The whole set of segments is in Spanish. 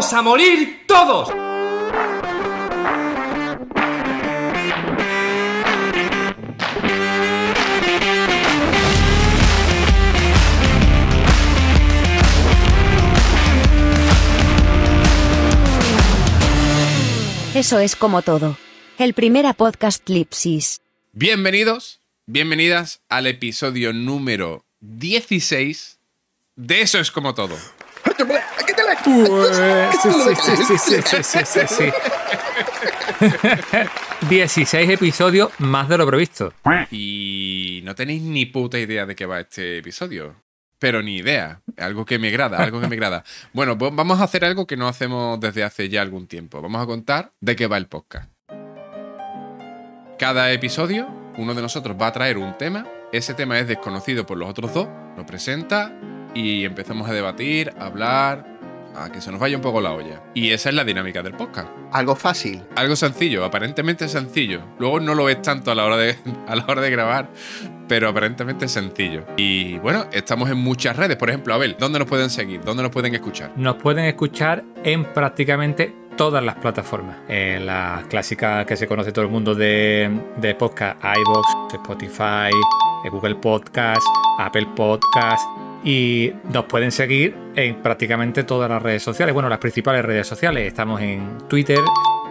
¡Vamos a morir todos! Eso es como todo. El primera podcast Lipsis. Bienvenidos, bienvenidas al episodio número 16 de Eso es como todo. Sí, sí, sí, sí, sí, sí, sí, sí. 16 episodios más de lo previsto. Y no tenéis ni puta idea de qué va este episodio. Pero ni idea. Algo que me agrada, algo que me agrada. Bueno, pues vamos a hacer algo que no hacemos desde hace ya algún tiempo. Vamos a contar de qué va el podcast. Cada episodio, uno de nosotros va a traer un tema. Ese tema es desconocido por los otros dos. Lo presenta y empezamos a debatir, a hablar, a que se nos vaya un poco la olla. Y esa es la dinámica del podcast. Algo fácil. Algo sencillo, aparentemente sencillo. Luego no lo ves tanto a la hora de, a la hora de grabar, pero aparentemente es sencillo. Y bueno, estamos en muchas redes. Por ejemplo, Abel, ¿dónde nos pueden seguir? ¿Dónde nos pueden escuchar? Nos pueden escuchar en prácticamente todas las plataformas. En las clásicas que se conoce todo el mundo de, de podcast, iVoox, Spotify, Google Podcast, Apple Podcast. Y nos pueden seguir en prácticamente todas las redes sociales. Bueno, las principales redes sociales. Estamos en Twitter,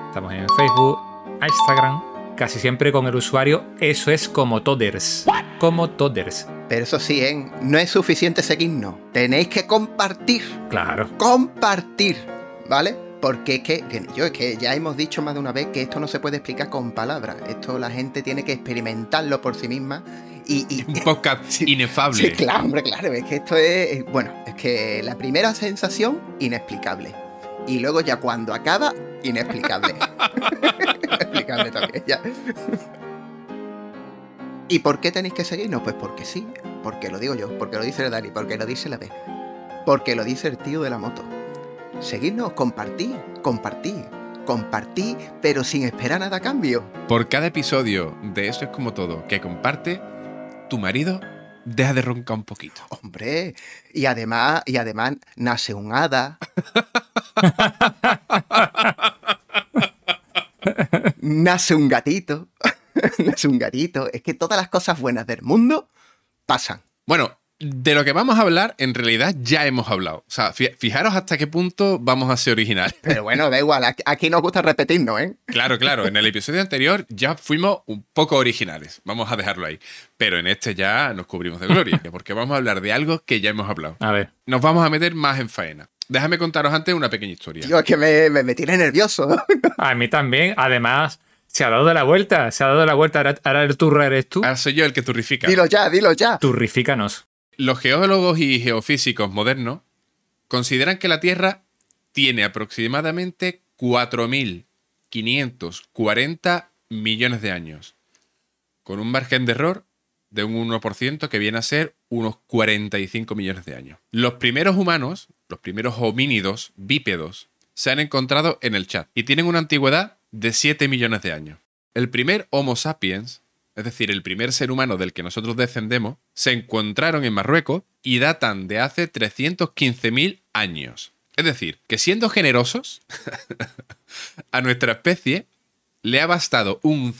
estamos en Facebook, Instagram, casi siempre con el usuario Eso es como Toders. Como Toders. Pero eso sí, ¿eh? no es suficiente seguirnos. Tenéis que compartir. Claro. Compartir. ¿Vale? Porque es que, que yo es que ya hemos dicho más de una vez que esto no se puede explicar con palabras. Esto la gente tiene que experimentarlo por sí misma. Y, y- Un podcast Sí, inefable. Sí, claro, hombre, claro. Es que esto es. eh, Bueno, es que la primera sensación, inexplicable. Y luego ya cuando acaba, inexplicable. inexplicable también, ya. ¿Y por qué tenéis que seguirnos? Pues porque sí. Porque lo digo yo, porque lo dice el Dani, porque lo dice la B. Porque lo dice el tío de la moto. Seguidnos, compartí, compartí, compartí, pero sin esperar nada a cambio. Por cada episodio de Eso es como todo que comparte, tu marido deja de roncar un poquito. Hombre, y además, y además nace un hada. nace un gatito. nace un gatito. Es que todas las cosas buenas del mundo pasan. Bueno, de lo que vamos a hablar, en realidad ya hemos hablado. O sea, fi- fijaros hasta qué punto vamos a ser originales. Pero bueno, da igual, aquí- nos gusta repetirnos, ¿eh? Claro, claro, en el episodio anterior ya fuimos un poco originales. Vamos a dejarlo ahí. Pero en este ya nos cubrimos de gloria, porque vamos a hablar de algo que ya hemos hablado. A ver. Nos vamos a meter más en faena. Déjame contaros antes una pequeña historia. Tío, es que me, me, me tiene nervioso. A mí también. Además, se ha dado de la vuelta. Se ha dado de la vuelta. Ahora, ahora el turra eres tú. Ahora soy yo el que turrifica. dilo ya, dilo ya. Turrifícanos. Los geólogos y geofísicos modernos consideran que la Tierra tiene aproximadamente 4.540 millones de años, con un margen de error de un 1% que viene a ser unos 45 millones de años. Los primeros humanos, los primeros homínidos bípedos, se han encontrado en el chat y tienen una antigüedad de 7 millones de años. El primer Homo sapiens, es decir, el primer ser humano del que nosotros descendemos, se encontraron en Marruecos y datan de hace 315.000 años. Es decir, que siendo generosos, a nuestra especie le ha bastado un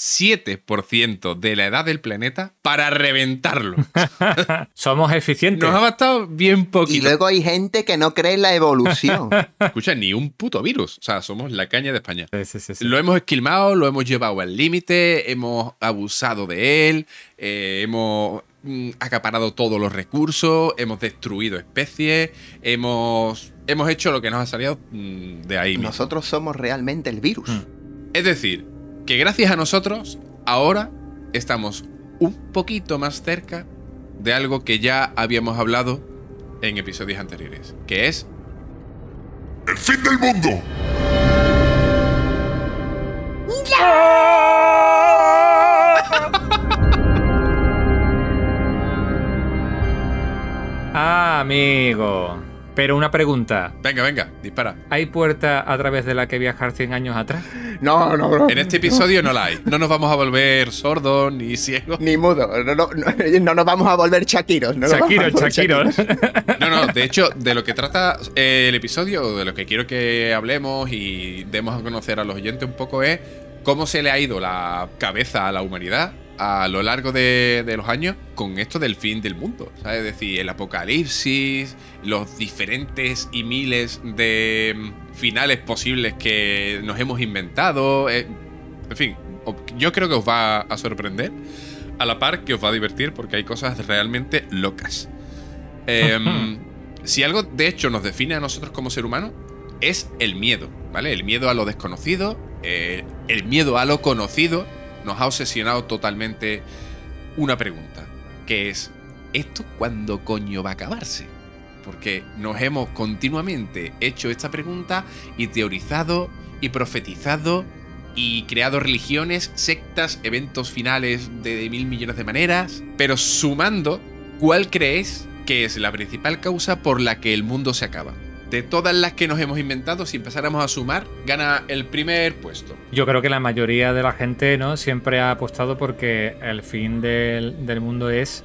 0,007% de la edad del planeta para reventarlo. Somos eficientes. Nos ha bastado bien Y poquito. luego hay gente que no cree en la evolución. Escucha, ni un puto virus. O sea, somos la caña de España. Sí, sí, sí, sí. Lo hemos esquilmado, lo hemos llevado al límite, hemos abusado de él, eh, hemos mm, acaparado todos los recursos, hemos destruido especies, hemos, hemos hecho lo que nos ha salido mm, de ahí. mismo. Nosotros somos realmente el virus. Mm. Es decir, que gracias a nosotros, ahora estamos un poquito más cerca de algo que ya habíamos hablado en episodios anteriores, que es ¡El fin del mundo! Ah, amigo. Pero una pregunta. Venga, venga, dispara. ¿Hay puerta a través de la que viajar 100 años atrás? No, no, no. En este episodio no la hay. No nos vamos a volver sordos ni ciegos. Ni mudo. No, no, no, no nos vamos a volver chaquiros. No Shakiro. chaquiros. No, no, de hecho, de lo que trata eh, el episodio, de lo que quiero que hablemos y demos a conocer a los oyentes un poco es cómo se le ha ido la cabeza a la humanidad a lo largo de, de los años con esto del fin del mundo. ¿sabes? Es decir, el apocalipsis, los diferentes y miles de mm, finales posibles que nos hemos inventado. eh, en fin, yo creo que os va a sorprender. A la par que os va a divertir porque hay cosas realmente locas. Em, si algo de hecho nos define a nosotros como ser humano, es el miedo, ¿vale? El miedo a lo desconocido, eh, el miedo a lo conocido, nos ha obsesionado totalmente una pregunta, que es, ¿esto cuándo coño va a acabarse? Porque nos hemos continuamente hecho esta pregunta y teorizado y profetizado y creado religiones, sectas, eventos finales de mil millones de maneras, pero sumando, ¿cuál creéis que es la principal causa por la que el mundo se acaba? De todas las que nos hemos inventado, si empezáramos a sumar, gana el primer puesto. Yo creo que la mayoría de la gente ¿no? siempre ha apostado porque el fin del, del mundo es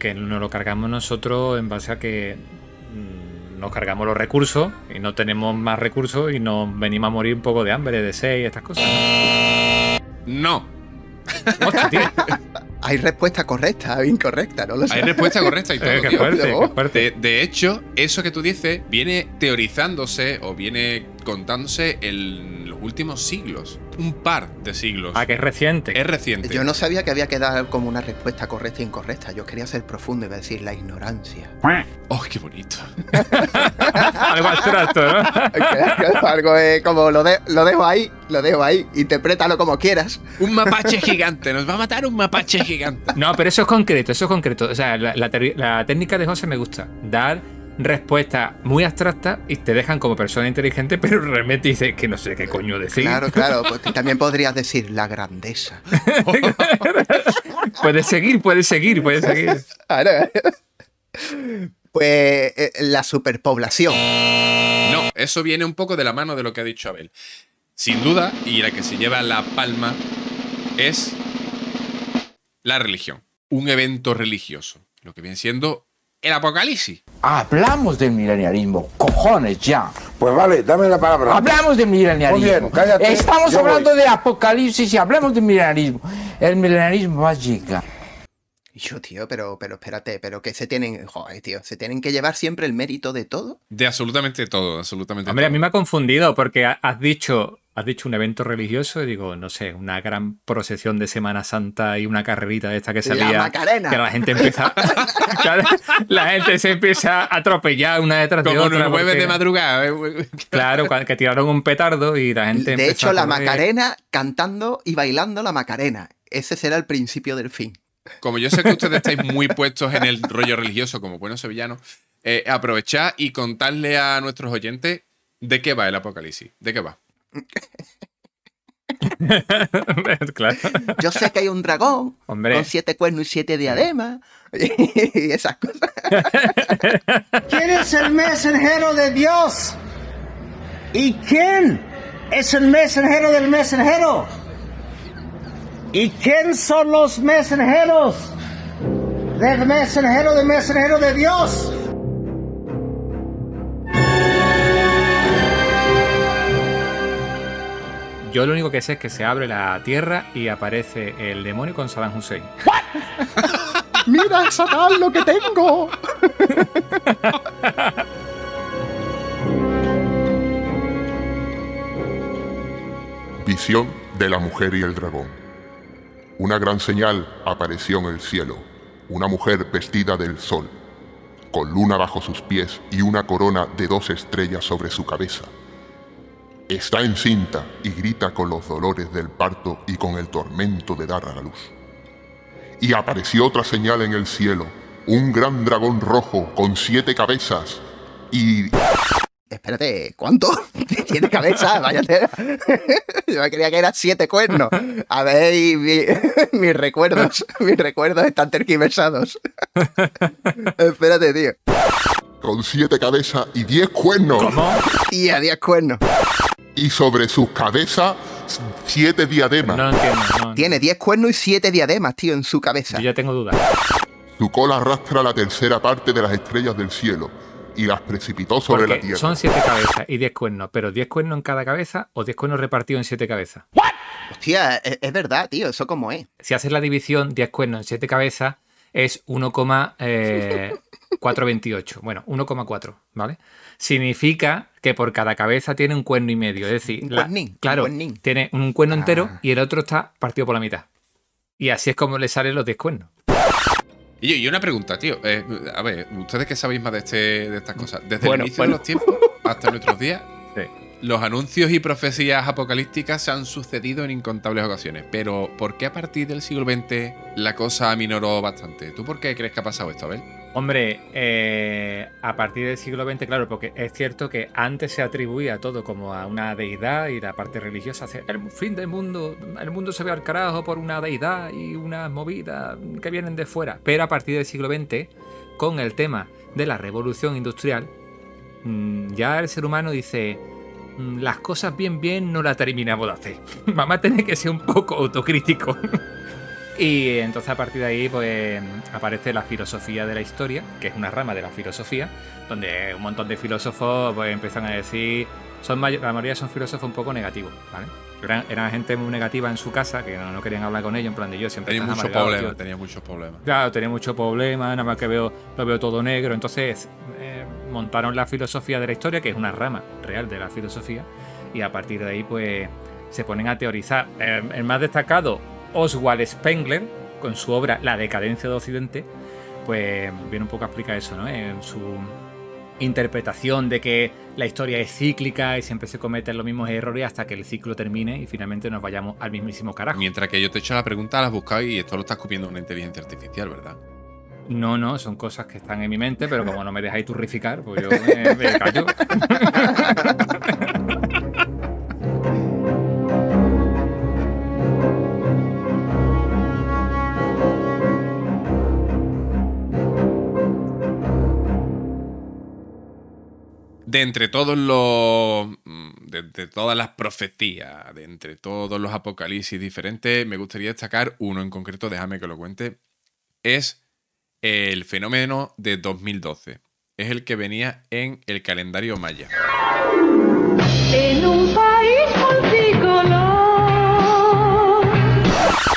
que nos lo cargamos nosotros en base a que mm, nos cargamos los recursos y no tenemos más recursos y nos venimos a morir un poco de hambre, de sed y estas cosas. No, ¿no? Hostia, tío. Hay respuesta correcta o incorrecta, no lo sé. hay respuesta correcta y todo. Eh, qué tío. fuerte, tío. qué fuerte. De, de hecho, eso que tú dices viene teorizándose o viene contándose en los últimos siglos. Un par de siglos. Ah, que es reciente. Es reciente. Yo no sabía que había que dar como una respuesta correcta e incorrecta. Yo quería ser profundo y decir la ignorancia. ¡Oh, qué bonito! Algo abstracto, ¿no? Algo eh, como lo, de- lo dejo ahí, lo dejo ahí, interprétalo como quieras. Un mapache gigante. Nos va a matar un mapache gigante. No, pero eso es concreto, eso es concreto. O sea, la, la teoría- la técnica de José me gusta. Dar respuestas muy abstractas y te dejan como persona inteligente, pero realmente dices que no sé qué coño decir. Claro, claro, porque también podrías decir la grandeza. Puedes seguir, puedes seguir, puedes seguir. Pues eh, la superpoblación. No, eso viene un poco de la mano de lo que ha dicho Abel. Sin duda, y la que se lleva la palma es la religión. Un evento religioso. Lo que viene siendo el apocalipsis. Hablamos del milenialismo, cojones ya. Pues vale, dame la palabra. Hablamos del milenialismo. Muy bien, cállate, Estamos hablando voy. de apocalipsis y hablemos del milenialismo. El milenialismo va a llegar. Y Yo, tío, pero, pero espérate, pero que se tienen, joder, tío, se tienen que llevar siempre el mérito de todo. De absolutamente todo, absolutamente Hombre, a mí me ha confundido porque ha- has dicho, has dicho un evento religioso y digo, no sé, una gran procesión de Semana Santa y una carrerita de esta que La salía. Macarena. Que la gente empieza. La gente se empieza a atropellar una detrás de Como otra. los jueves porque- de madrugada. eh, Claro, que tiraron un petardo y la gente De hecho, a la. Macarena cantando y bailando la Macarena. Ese será el principio del fin. Como yo sé que ustedes estáis muy puestos en el rollo religioso como buenos sevillanos, eh, aprovechad y contadle a nuestros oyentes de qué va el apocalipsis. ¿De qué va? claro. Yo sé que hay un dragón Hombre. con siete cuernos y siete diademas y esas cosas. ¿Quién es el mensajero de Dios? ¿Y quién es el mensajero del mensajero? ¿Y quién son los mensajeros del mensajero del mensajero de Dios? Yo lo único que sé es que se abre la tierra y aparece el demonio con Saddam Hussein. ¡Mira, Satán, lo que tengo! Visión de la mujer y el dragón. Una gran señal apareció en el cielo, una mujer vestida del sol, con luna bajo sus pies y una corona de dos estrellas sobre su cabeza. Está encinta y grita con los dolores del parto y con el tormento de dar a la luz. Y apareció otra señal en el cielo, un gran dragón rojo con siete cabezas y Espérate, ¿cuánto? Tiene cabeza, váyate. Yo me creía que eran siete cuernos. A ver, y mi- mis recuerdos, mis recuerdos están terquiversados. Espérate, tío. con siete cabezas y diez cuernos. ¿Cómo? Y a 10 cuernos. Y sobre sus cabezas, siete diademas. No entiendo. no- Tiene 10 cuernos y 7 diademas, tío, en su cabeza. Yo ya tengo dudas. Su cola arrastra la tercera parte de las estrellas del cielo y las precipitó sobre la tierra. son siete cabezas y diez cuernos, pero diez cuernos en cada cabeza o diez cuernos repartidos en siete cabezas. Hostia, es, es verdad, tío, eso como es. Si haces la división, 10 cuernos en 7 cabezas es 1,428. bueno, 1,4, ¿vale? Significa que por cada cabeza tiene un cuerno y medio. Es decir, Un la- cuernín, un claro, tiene un cuerno entero Ah. y el otro está partido por la mitad. Y así es como le salen los 10 cuernos. Y, yo- y una pregunta, tío. Eh, a ver, ustedes que sabéis más de, este, de estas cosas. Desde Bueno, el inicio bueno. de los tiempos hasta nuestros días, Sí. los anuncios y profecías apocalípticas se han sucedido en incontables ocasiones. Pero, ¿por qué a partir del siglo XX la cosa aminoró bastante? ¿Tú por qué crees que ha pasado esto, Abel? Hombre, eh, a partir del siglo XX, claro, porque es cierto que antes se atribuía todo como a una deidad y la parte religiosa el fin del mundo, el mundo se ve al carajo por una deidad y unas movidas que vienen de fuera. Pero a partir del siglo XX, con el tema de la revolución industrial, mm, ya el ser humano dice, "Mm, las cosas bien bien no las terminamos de hacer. A tener que ser un poco autocrítico. Y entonces a partir de ahí pues aparece la filosofía de la historia, que es una rama de la filosofía, donde un montón de filósofos pues empiezan a decir, son la mayoría son filósofos un poco negativos, ¿vale? Eran, eran gente muy negativa en su casa, que no, no querían hablar con ellos, en plan de yo siempre Tenía muchos problemas, tío". tenía muchos problemas. Claro, tenía mucho problema, nada más que veo, lo veo todo negro. Entonces eh, montaron la filosofía de la historia, que es una rama real de la filosofía, y a partir de ahí, pues, se ponen a teorizar. Eh, el más destacado, Oswald Spengler, con su obra La decadencia de Occidente, pues viene un poco a explicar eso, ¿no? En su interpretación de que la historia es cíclica y siempre se cometen los mismos errores hasta que el ciclo termine y finalmente nos vayamos al mismísimo carajo. Mientras que yo te he hecho la pregunta, la has buscado y esto lo estás copiando una inteligencia artificial, ¿verdad? No, no, son cosas que están en mi mente, pero como no me dejáis turrificar, pues yo me, me callo. De entre todos los. mm, De, de todas las profecías, de entre todos los apocalipsis diferentes, me gustaría destacar uno en concreto, déjame que lo cuente. Es el fenómeno de 2012. Es el que venía en el calendario maya. En un país multicolor.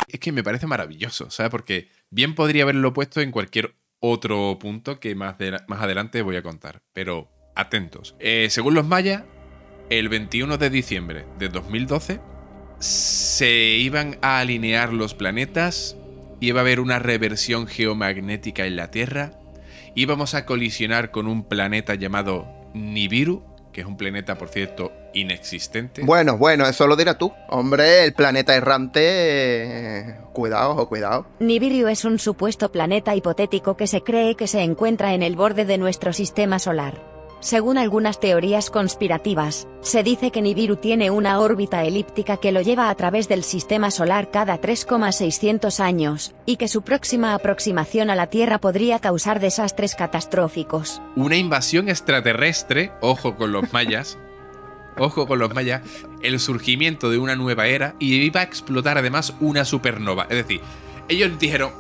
Es que me parece maravilloso, ¿sabes? Porque bien podría haberlo puesto en cualquier otro punto que más, de- más adelante voy a contar. Pero atentos. Eh, según los mayas, el 21 de diciembre de 2012 se iban a alinear los planetas, iba a haber una reversión geomagnética en la Tierra, íbamos a colisionar con un planeta llamado Nibiru, que es un planeta, por cierto, inexistente. Bueno, bueno, eso lo dirás tú. Hombre, el planeta errante. eh, Cuidado, ojo, cuidado. Nibiru es un supuesto planeta hipotético que se cree que se encuentra en el borde de nuestro sistema solar. Según algunas teorías conspirativas, se dice que Nibiru tiene una órbita elíptica que lo lleva a través del sistema solar cada 3,600 años, y que su próxima aproximación a la Tierra podría causar desastres catastróficos. una invasión extraterrestre, ojo con los mayas, ojo con los mayas, el surgimiento de una nueva era y iba a explotar además una supernova. Es decir, ellos dijeron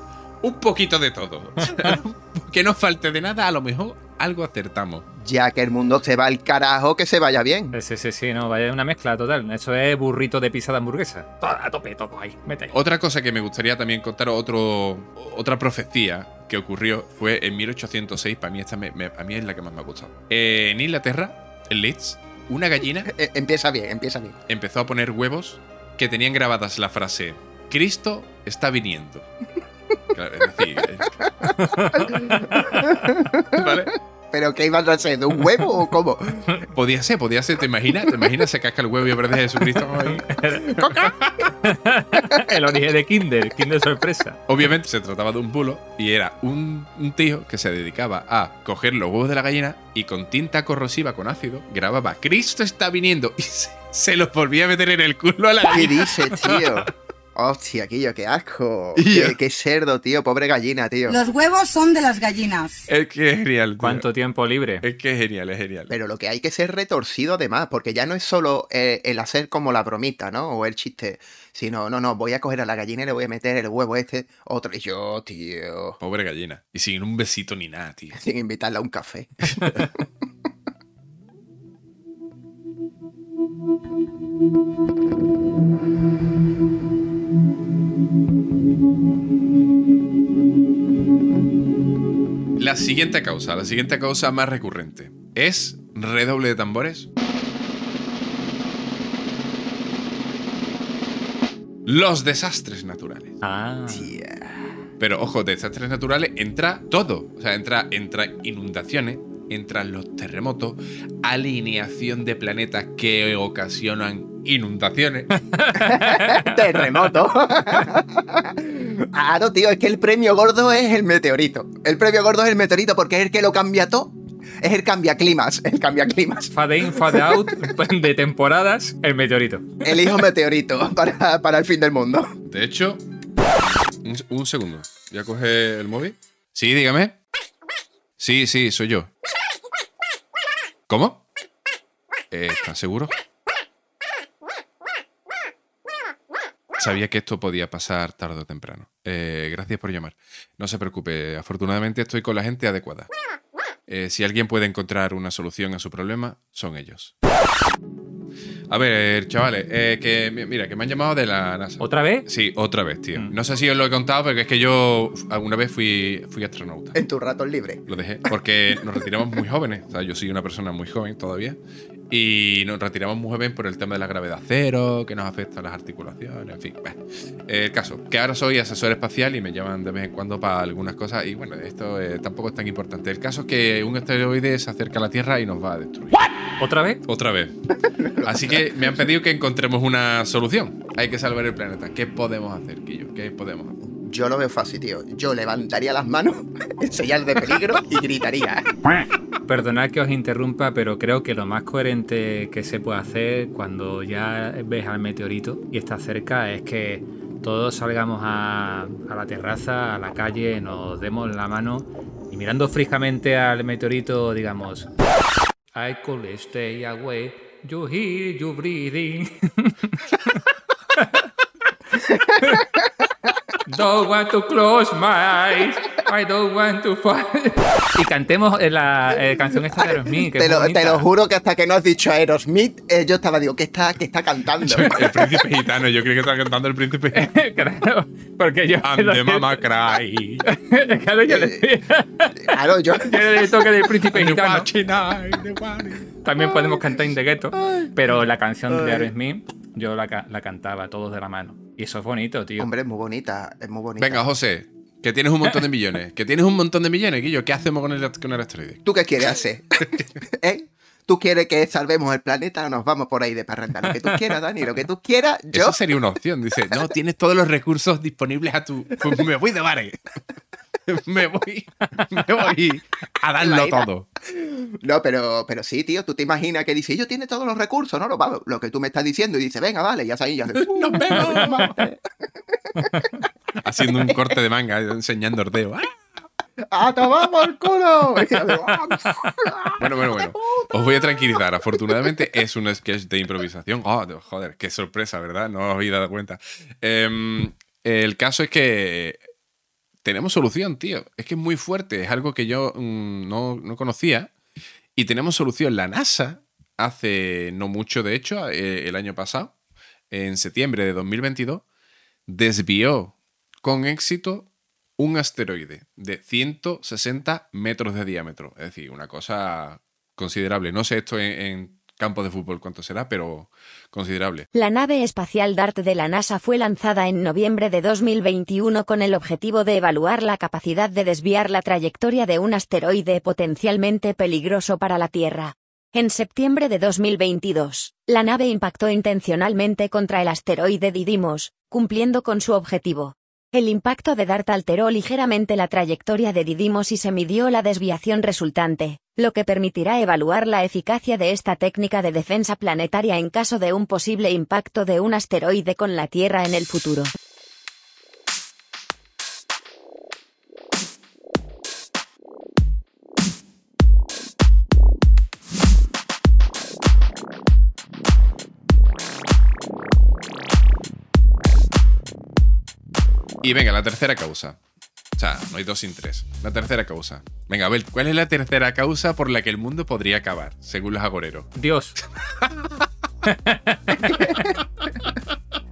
un poquito de todo. que no falte de nada, a lo mejor algo acertamos. Ya que el mundo se va al carajo, que se vaya bien. Sí, sí, sí, no, vaya una mezcla total. Eso es burrito de pizza de hamburguesa. Todo a tope, todo ahí, mete. ahí. Otra cosa que me gustaría también contar, otro, otra profecía que ocurrió fue en 1806. Para mí, esta me- me- a mí es la que más me ha gustado. Eh, en Inglaterra, en Leeds, una gallina Eh, empieza bien, empieza bien. empezó a poner huevos que tenían grabadas la frase Cristo está viniendo. Claro, es decir, eh, ¿vale? ¿Pero qué iban a hacer? ¿De un huevo o cómo? Podía ser, podía ser, ¿te imaginas? ¿Te imaginas? Se casca el huevo y aparece Jesucristo ahí. El origen de Kinder, Kinder sorpresa. Obviamente se trataba de un bulo y era un, un tío que se dedicaba a coger los huevos de la gallina y con tinta corrosiva con ácido grababa Cristo está viniendo y se, se los volvía a meter en el culo a la ¿Qué gallina. dices, tío? Hostia, Quillo, qué asco. Qué cerdo, tío. Pobre gallina, tío. Los huevos son de las gallinas. Es que es genial. tío. ¿Cuánto tiempo libre? Es que es genial, es genial. Pero lo que hay que ser retorcido además, porque ya no es solo eh, el hacer como la bromita, ¿no? O el chiste, sino, no, no, voy a coger a la gallina y le voy a meter el huevo este, otro, y yo, tío, Pobre gallina. Y sin un besito ni nada, tío. sin invitarla a un café. La siguiente causa, la siguiente causa más recurrente, es redoble de tambores. Los desastres naturales. Ah, Pero ojo, desastres naturales entra todo. O sea, entra, entra inundaciones, entran los terremotos, alineación de planetas que ocasionan inundaciones. Terremoto. Claro, tío, es que el premio gordo es el meteorito. El premio gordo es el meteorito porque es el que lo cambia todo. Es el cambia climas, el cambia climas. fade in, fade out de temporadas, el meteorito. El hijo meteorito para, para el fin del mundo. De hecho, un, un segundo. Voy a coger el móvil. Sí, dígame. Sí, sí, soy yo. ¿Cómo? Eh, ¿Estás seguro? Sabía que esto podía pasar tarde o temprano. Eh, gracias por llamar. No se preocupe, afortunadamente estoy con la gente adecuada. Eh, si alguien puede encontrar una solución a su problema, son ellos. A ver, chavales, eh, que mi- mira, que me han llamado de la NASA. ¿Otra vez? Sí, otra vez, tío. Mm. No sé si os lo he contado, pero es que yo alguna vez fui, fui astronauta. En tus ratos libres. Lo dejé porque nos retiramos muy jóvenes. O sea, yo soy una persona muy joven todavía. Y nos retiramos muy joven por el tema de la gravedad cero, que nos afecta a las articulaciones, en fin. bah. El caso, que ahora soy asesor espacial y me llaman de vez en cuando para algunas cosas. Y bueno, esto eh, tampoco es tan importante. El caso es que un asteroide se acerca a la Tierra y nos va a destruir. ¿Otra vez? Otra vez. Así que me han pedido que encontremos una solución. Hay que salvar el planeta. ¿Qué podemos hacer, Quillo? ¿Qué podemos hacer? Yo lo veo fácil, tío. Yo levantaría las manos en señal de peligro y gritaría. Perdonad que os interrumpa, pero creo que lo más coherente que se puede hacer cuando ya ves al meteorito y está cerca es que todos salgamos a, a la terraza, a la calle, nos demos la mano y mirando fijamente al meteorito digamos I could stay away, you hear you breathing. Don't want to close my eyes. I don't want to fall. Y cantemos eh, la eh, canción esta de Aerosmith. que Te es lo, te lo juro que hasta que no has dicho Aerosmith, eh, yo estaba, digo, ¿qué está, qué está cantando? El príncipe gitano. Yo creo que está cantando el príncipe gitano. claro, porque yo. And the mama cry. claro, yo le, Claro, yo. yo le toque del príncipe gitano. También podemos cantar In the Ghetto. Pero la canción de Aerosmith, yo la, la cantaba todos de la mano. Y eso es bonito, tío. Hombre, es muy bonita, es muy bonita. Venga, José, que tienes un montón de millones. Que tienes un montón de millones, Guillo. ¿Qué hacemos con el, con el asteroide? ¿Tú qué quieres hacer? ¿Eh? ¿Tú quieres que salvemos el planeta o nos vamos por ahí de parranda? Lo que tú quieras, Dani, lo que tú quieras, yo. Eso sería una opción. Dice, no, tienes todos los recursos disponibles a tu. Pues me voy de bares. Me voy, me voy a darlo todo. No, pero, pero sí, tío, tú te imaginas que dice, yo tiene todos los recursos, ¿no? Lo, lo que tú me estás diciendo y dice, venga, vale, ya sabes, ya Nos vemos. Haciendo un corte de manga, enseñando ordeo. ¡Ah! ¡A tomar por culo! Bueno, bueno, bueno. Os voy a tranquilizar. Afortunadamente es un sketch de improvisación. Oh, joder, qué sorpresa, ¿verdad? No os habéis dado cuenta. Em, el caso es que tenemos solución, tío. Es que es muy fuerte. Es algo que yo mm, no, no conocía. Y tenemos solución. La NASA, hace no mucho, de hecho, eh, el año pasado, en septiembre de 2022, desvió con éxito un asteroide de 160 metros de diámetro. Es decir, una cosa considerable. No sé esto en, en campo de fútbol cuánto será, pero considerable. La nave espacial DART de la NASA fue lanzada en noviembre de 2021 con el objetivo de evaluar la capacidad de desviar la trayectoria de un asteroide potencialmente peligroso para la Tierra. En septiembre de 2022, la nave impactó intencionalmente contra el asteroide Didymos, cumpliendo con su objetivo. El impacto de DART alteró ligeramente la trayectoria de Didymos y se midió la desviación resultante, lo que permitirá evaluar la eficacia de esta técnica de defensa planetaria en caso de un posible impacto de un asteroide con la Tierra en el futuro. Y venga, la tercera causa. O sea, no hay dos sin tres. La tercera causa. Venga, Abel, ¿cuál es la tercera causa por la que el mundo podría acabar, según los agoreros? Dios.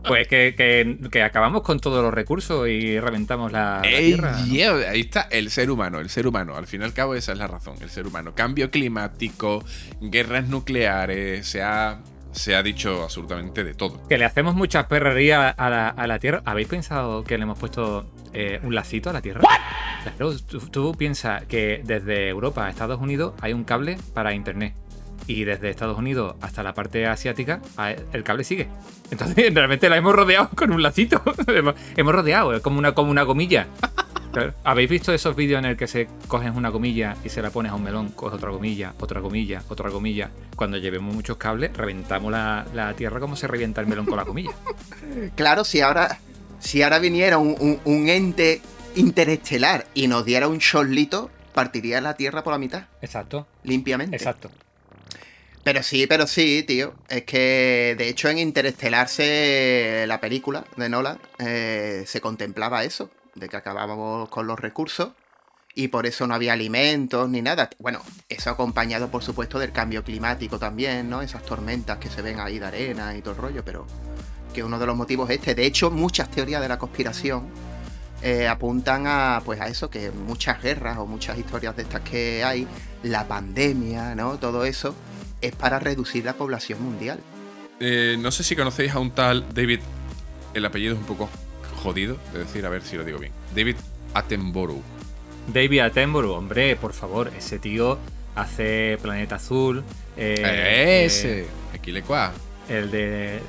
pues que, que- que acabamos con todos los recursos y reventamos la, la Ey, Tierra. Ahí está, el ser humano, el ser humano. Al fin y al cabo, esa es la razón, el ser humano. Cambio climático, guerras nucleares, se ha, se ha dicho absolutamente de todo. Que le hacemos muchas perrerías a la, a la Tierra. ¿Habéis pensado que le hemos puesto eh, un lacito a la Tierra? Claro, tú, tú piensas que desde Europa a Estados Unidos hay un cable para Internet. Y desde Estados Unidos hasta la parte asiática, el cable sigue. Entonces, realmente la hemos rodeado con un lacito. hemos, hemos rodeado, es como una, como una comilla. Claro. ¿Habéis visto esos vídeos en el que se coges una comilla y se la pones a un melón, coges otra comilla, otra comilla, otra comilla? Cuando llevemos muchos cables, reventamos la, la tierra como se revienta el melón con la comilla. Claro, si ahora, si ahora viniera un, un- un ente interestelar y nos diera un chorlito, partiría la Tierra por la mitad, Exacto, limpiamente. exacto. Pero sí, pero sí, tío. Es que, de hecho, en Interestelar, se- la película de Nolan, eh, se contemplaba eso, de que acabábamos con los recursos y por eso no había alimentos ni nada. Bueno, eso acompañado, por supuesto, del cambio climático también, ¿no? Esas tormentas que se ven ahí de arena y todo el rollo, pero que uno de los motivos es este. De hecho, muchas teorías de la conspiración eh, apuntan a, pues, a eso, que muchas guerras o muchas historias de estas que hay, la pandemia, ¿no? Todo eso es para reducir la población mundial. Eh, no sé si conocéis a un tal David. El apellido es un poco jodido de decir, a ver si lo digo bien. David Attenborough. David Attenborough, hombre, por favor, ese tío hace Planeta Azul. eh, Ese. eh, Aquí le cuá. el de.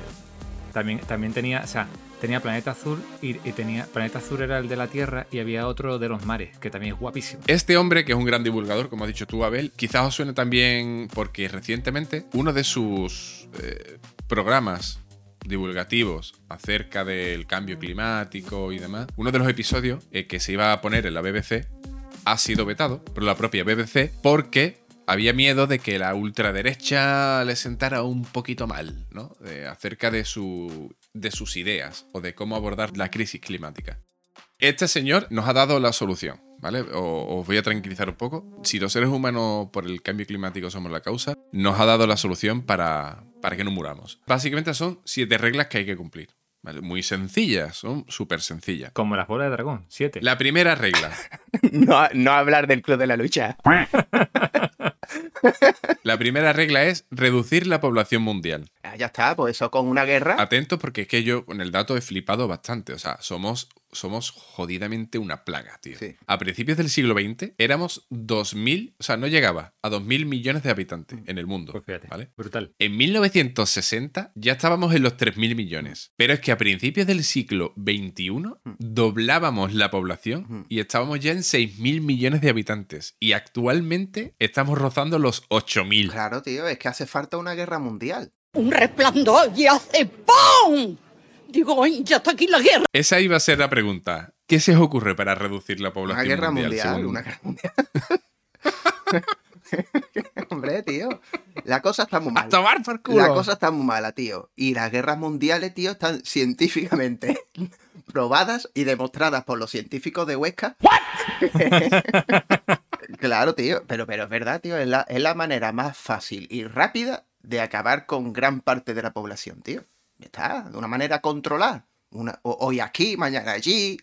También, también tenía. O sea, tenía Planeta Azul y, y tenía. Planeta Azul era el de la Tierra y había otro de los mares, que también es guapísimo. Este hombre, que es un gran divulgador, como has dicho tú, Abel, quizás os suene también porque recientemente uno de sus eh, programas divulgativos acerca del cambio climático y demás, uno de los episodios eh, que se iba a poner en la BBC ha sido vetado por la propia BBC porque había miedo de que la ultraderecha le sentara un poquito mal, ¿no? Eh, acerca de, su, de sus ideas o de cómo abordar la crisis climática. Este señor nos ha dado la solución, ¿vale? Os voy a tranquilizar un poco. Si los seres humanos por el cambio climático somos la causa, nos ha dado la solución para, para que no muramos. Básicamente son siete reglas que hay que cumplir. ¿vale? Muy sencillas, son súper sencillas. Como las bolas de dragón, siete. La primera regla. No, no hablar del club de la lucha. La primera regla es reducir la población mundial. Ah, ya está, pues eso con una guerra. Atentos porque es que yo con el dato he flipado bastante. O sea, somos, somos jodidamente una plaga, tío. Sí. A principios del siglo XX éramos 2.000, o sea, no llegaba a 2.000 millones de habitantes en el mundo. Pues fíjate, ¿vale? brutal. En 1960 ya estábamos en los 3.000 millones. Pero es que a principios del siglo XXI doblábamos la población y estábamos ya en 6.000 millones de habitantes. Y actualmente estamos rozando los 8.000. Claro, tío, es que hace falta una guerra mundial. Un resplandor y hace ¡pum! Digo, "Ay, ya está aquí la guerra. Esa iba a ser la pregunta. ¿Qué se os ocurre para reducir la Una población guerra mundial? mundial, según- una guerra mundial. Hombre, tío, la cosa está muy ¡A mal. tomar por culo! La cosa está muy mala, tío. Y las guerras mundiales, tío, están científicamente probadas y demostradas por los científicos de Huesca. claro, tío. Pero, pero es verdad, tío. Es la, es la manera más fácil y rápida de acabar con gran parte de la población, tío. Está, de una manera controlada. Una, ho- hoy aquí, mañana allí.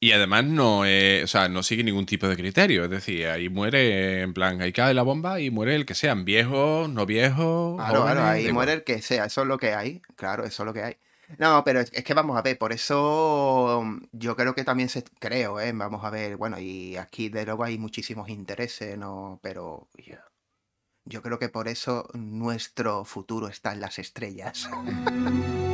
Y además no, eh, o sea, no sigue ningún tipo de criterio. Es decir, ahí muere, en plan, ahí cae la bomba y muere el que sean, viejos, no viejos. Claro, jóvenes, claro, ahí muere el que sea, eso es lo que hay, claro, eso es lo que hay. No, pero es, es que vamos a ver, por eso mm, yo creo que también se, creo, ¿eh? Vamos a ver, bueno, y aquí de luego hay muchísimos intereses, ¿no? Pero yo creo que por eso nuestro futuro está en las estrellas.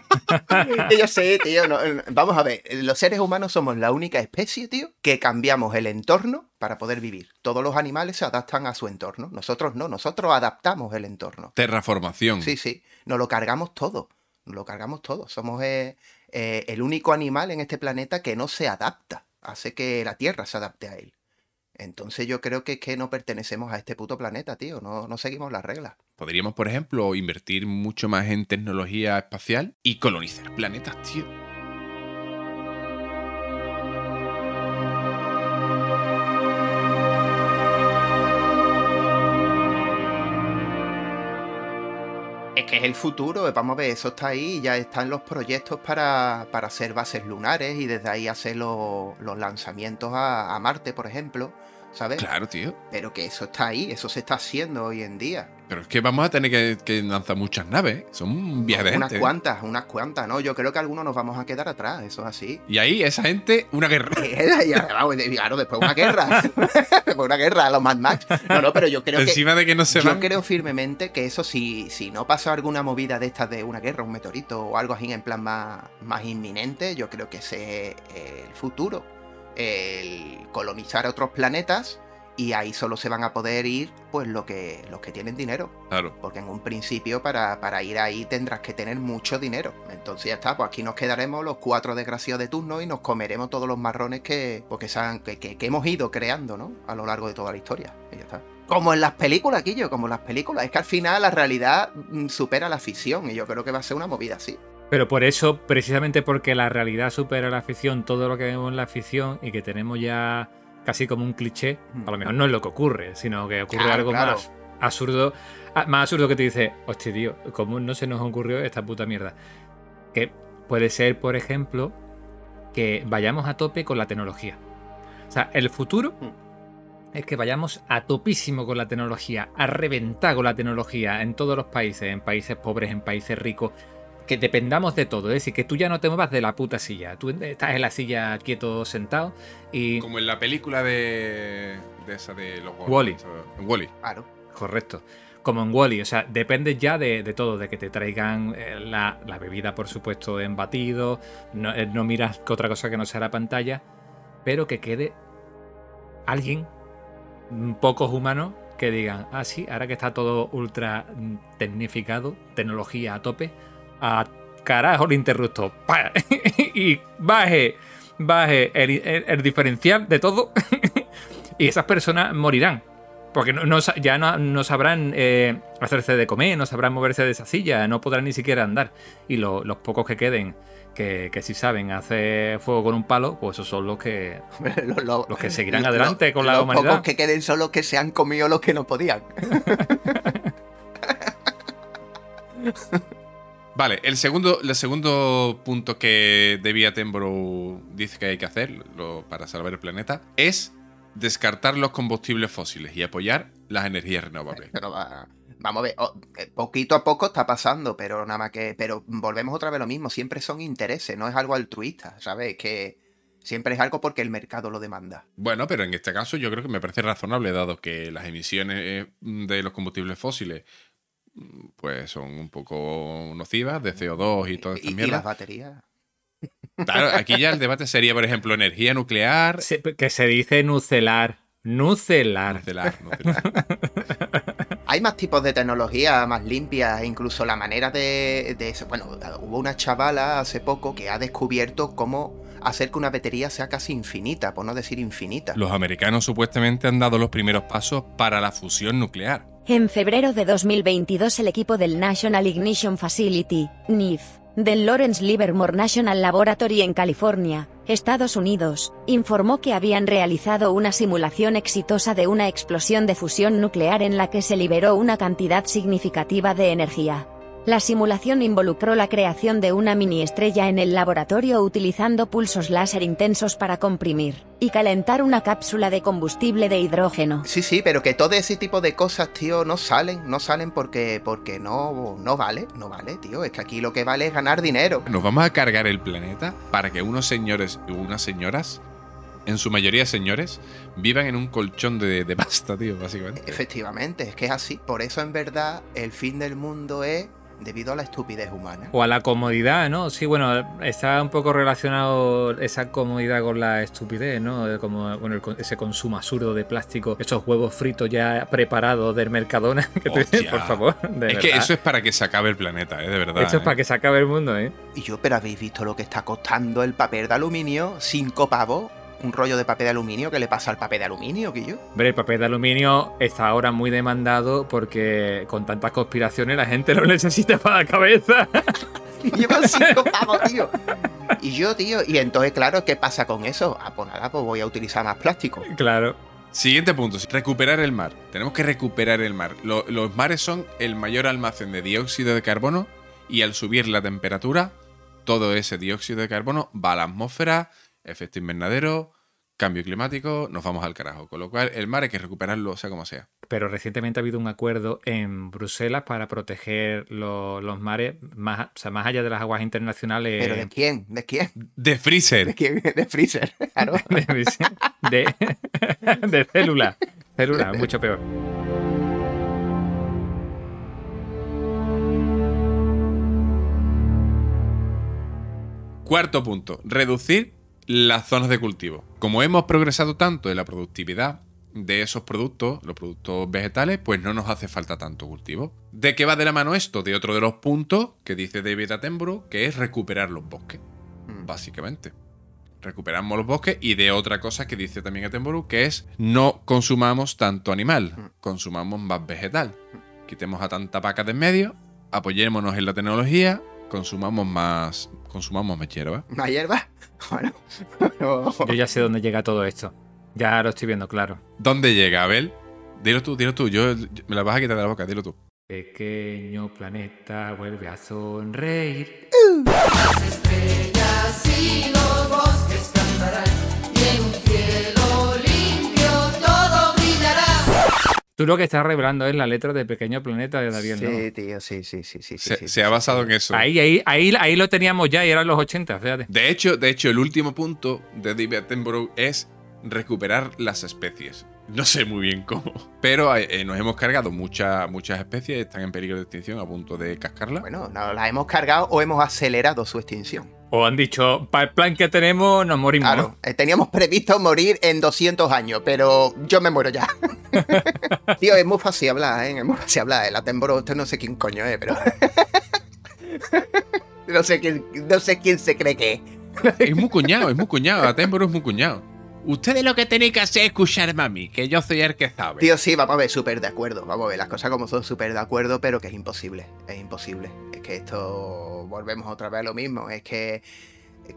yo sé, tío, no, vamos a ver, los seres humanos somos la única especie, tío, que cambiamos el entorno para poder vivir. Todos los animales se adaptan a su entorno, nosotros no, nosotros adaptamos el entorno. Terraformación. Sí, sí, nos lo cargamos todo. Nos lo cargamos todo. Somos eh, eh, el único animal en este planeta que no se adapta hace que la Tierra se adapte a él. Entonces yo creo que es que no pertenecemos a este puto planeta, tío. No, no seguimos las reglas. Podríamos, por ejemplo, invertir mucho más en tecnología espacial y colonizar planetas, tío. El futuro, vamos a ver, eso está ahí, ya están los proyectos para, para hacer bases lunares y desde ahí hacer los, los lanzamientos a, a Marte, por ejemplo, ¿sabes? Claro, tío. Pero que eso está ahí, eso se está haciendo hoy en día. Pero es que vamos a tener que, que lanzar muchas naves. Son un viaje de unas gente. cuantas, unas cuantas, ¿no? Yo creo que algunos nos vamos a quedar atrás, eso es así. Y ahí, esa gente, una guerra. Y vamos, claro, después una guerra. después una guerra a los Mad Max. No, no, pero yo creo que. Encima de que no se Yo van. creo firmemente que eso, si, si no pasa alguna movida de estas de una guerra, un meteorito o algo así en plan más, más inminente, yo creo que ese es el futuro. El colonizar otros planetas y ahí solo se van a poder ir pues lo que, los que tienen dinero. Claro. Porque en un principio para, para ir ahí tendrás que tener mucho dinero. Entonces ya está, pues aquí nos quedaremos los cuatro desgraciados de turno y nos comeremos todos los marrones que, pues, que, se han- que, que- que hemos ido creando, ¿no? A lo largo de toda la historia. Y ya está. Como en las películas, Quillo, como en las películas. Es que al final la realidad mm, supera la ficción y yo creo que va a ser una movida así. Pero por eso, precisamente porque la realidad supera la ficción, todo lo que vemos en la ficción y que tenemos ya casi como un cliché, a lo mejor no es lo que ocurre, sino que ocurre Claro, algo claro. más absurdo, más absurdo que te dice, hostia, tío, ¿cómo no se nos ocurrió esta puta mierda? Que puede ser, por ejemplo, que vayamos a tope con la tecnología. O sea, el futuro es que vayamos a topísimo con la tecnología, a reventar con la tecnología en todos los países, en países pobres, en países ricos, que dependamos de todo. Es decir, que tú ya no te muevas de la puta silla. Tú estás en la silla quieto, sentado y. Como en la película de, de esa de los Wall-E. Wally. Claro. Correcto. Como en Wally, o sea, depende ya de, de todo, de que te traigan eh, la, la bebida, por supuesto, en batido, no, eh, no miras que otra cosa que no sea la pantalla, pero que quede alguien, mm, pocos humanos, que digan, ah, sí, ahora que está todo ultra mm, tecnificado, tecnología a tope, a carajo el interruptor, y baje, baje el, el- el diferencial de todo, y esas personas morirán. Porque no, ya no, no sabrán eh, hacerse de comer, no sabrán moverse de esa silla, no podrán ni siquiera andar. Y lo- los pocos que queden, que, que sí saben hacer fuego con un palo, pues esos son los que, Lo- lo- los que seguirán adelante con la los humanidad. pocos que queden son los que se han comido los que no podían. Vale, el segundo, el segundo punto que David Attenborough dice que hay que hacer lo- para salvar el planeta es descartar los combustibles fósiles y apoyar las energías renovables. Pero va- vamos a ver, o- eh, poquito a poco está pasando, pero nada más que. Pero volvemos otra vez a lo mismo, siempre son intereses, no es algo altruista, ¿sabes? Que siempre es algo porque el mercado lo demanda. Bueno, pero en este caso yo creo que me parece razonable, dado que las emisiones eh, de los combustibles fósiles pues son un poco nocivas, de CO2 y toda esta Y, las baterías. Claro, aquí ya el debate sería, por ejemplo, energía nuclear. Se- que se dice nucelar. Nucelar. Nucelar, nucelar. Hay más tipos de tecnología más limpias, incluso la manera de, de eso. Bueno, hubo una chavala hace poco que ha descubierto cómo hacer que una batería sea casi infinita, por no decir infinita. Los americanos supuestamente han dado los primeros pasos para la fusión nuclear. En febrero de 2022 el equipo del National Ignition Facility, NIF, del Lawrence Livermore National Laboratory en California, Estados Unidos, informó que habían realizado una simulación exitosa de una explosión de fusión nuclear en la que se liberó una cantidad significativa de energía. La simulación involucró la creación de una mini estrella en el laboratorio utilizando pulsos láser intensos para comprimir y calentar una cápsula de combustible de hidrógeno. Sí, sí, pero que todo ese tipo de cosas, tío, no salen, no salen porque, porque no, no vale, no vale, tío. Es que aquí lo que vale es ganar dinero. Nos vamos a cargar el planeta para que unos señores y unas señoras, en su mayoría señores, vivan en un colchón de, de pasta, tío, básicamente. Efectivamente, es que es así. Por eso, en verdad, el fin del mundo es debido a la estupidez humana. O a la comodidad, ¿no? Sí, bueno, está un poco relacionado esa comodidad con la estupidez, ¿no? Como bueno, ese consumo absurdo de plástico, esos huevos fritos ya preparados del Mercadona. Que tú dices, Hostia. por favor, de es que eso es para que se acabe el planeta, ¿eh? De verdad. Eso es ¿eh? para que se acabe el mundo, ¿eh? Y yo, pero habéis visto lo que está costando el papel de aluminio, cinco pavos. Un rollo de papel de aluminio. ¿Qué le pasa al papel de aluminio, Guillo? Hombre, el papel de aluminio está ahora muy demandado porque con tantas conspiraciones la gente lo necesita para la cabeza. Llevan cinco pavos, tío. Y yo, tío, y entonces, claro, ¿qué pasa con eso? Ah, pues nada, pues voy a utilizar más plástico. Claro. Siguiente punto, recuperar el mar. Tenemos que recuperar el mar. Lo- los mares son el mayor almacén de dióxido de carbono y al subir la temperatura, todo ese dióxido de carbono va a la atmósfera, efecto invernadero, cambio climático, nos vamos al carajo. Con lo cual, el mar hay que recuperarlo, sea como sea. Pero recientemente ha habido un acuerdo en Bruselas para proteger lo- los mares más, o sea, más allá de las aguas internacionales. ¿Pero de quién? ¿De quién? De Freezer. ¿De quién? De Freezer. Claro. de, de célula. Célula, mucho peor. Cuarto punto, reducir las zonas de cultivo. Como hemos progresado tanto en la productividad de esos productos, los productos vegetales, pues no nos hace falta tanto cultivo. ¿De qué va de la mano esto? De otro de los puntos que dice David Attenborough, que es recuperar los bosques, básicamente. Recuperamos los bosques y de otra cosa que dice también Attenborough, que es no consumamos tanto animal, consumamos más vegetal. Quitemos a tanta vaca de en medio, apoyémonos en la tecnología, consumamos más, consumamos más hierba. ¿Más hierba? Bueno, no. Yo ya sé dónde llega todo esto. Ya lo estoy viendo claro. ¿Dónde llega, Abel? Dilo tú, dilo tú. Yo, yo- me la vas a quitar de la boca, dilo tú. Pequeño planeta vuelve a sonreír. y Tú lo que estás revelando es la letra de Pequeño Planeta de David Sí, ¿no? tío, sí, sí, sí, sí. sí, Se, sí, se ha basado en eso. Ahí, ahí, ahí, ahí lo teníamos ya y eran los 80, fíjate. De hecho, de hecho, el último punto de David Attenborough es recuperar las especies. No sé muy bien cómo. Pero eh, nos hemos cargado muchas muchas especies, están en peligro de extinción, a punto de cascarla. Bueno, nos la hemos cargado o hemos acelerado su extinción. O han dicho, para el plan que tenemos, nos morimos. Claro, eh, teníamos previsto morir en 200 años, pero yo me muero ya. Tío, es muy fácil hablar, ¿eh? Es muy fácil hablar. El Attenborough, usted no sé quién coño es, pero... no, sé quién, no sé quién se cree que es. Es muy cuñado, es muy cuñado. Attenborough es muy cuñado. Ustedes lo que tenéis que hacer es escucharme a mí, que yo soy el que sabe. Tío, sí, vamos a ver, súper de acuerdo. Vamos a ver las cosas como son, súper de acuerdo, pero que es imposible. Es imposible. Es que esto. Volvemos otra vez a lo mismo. Es que.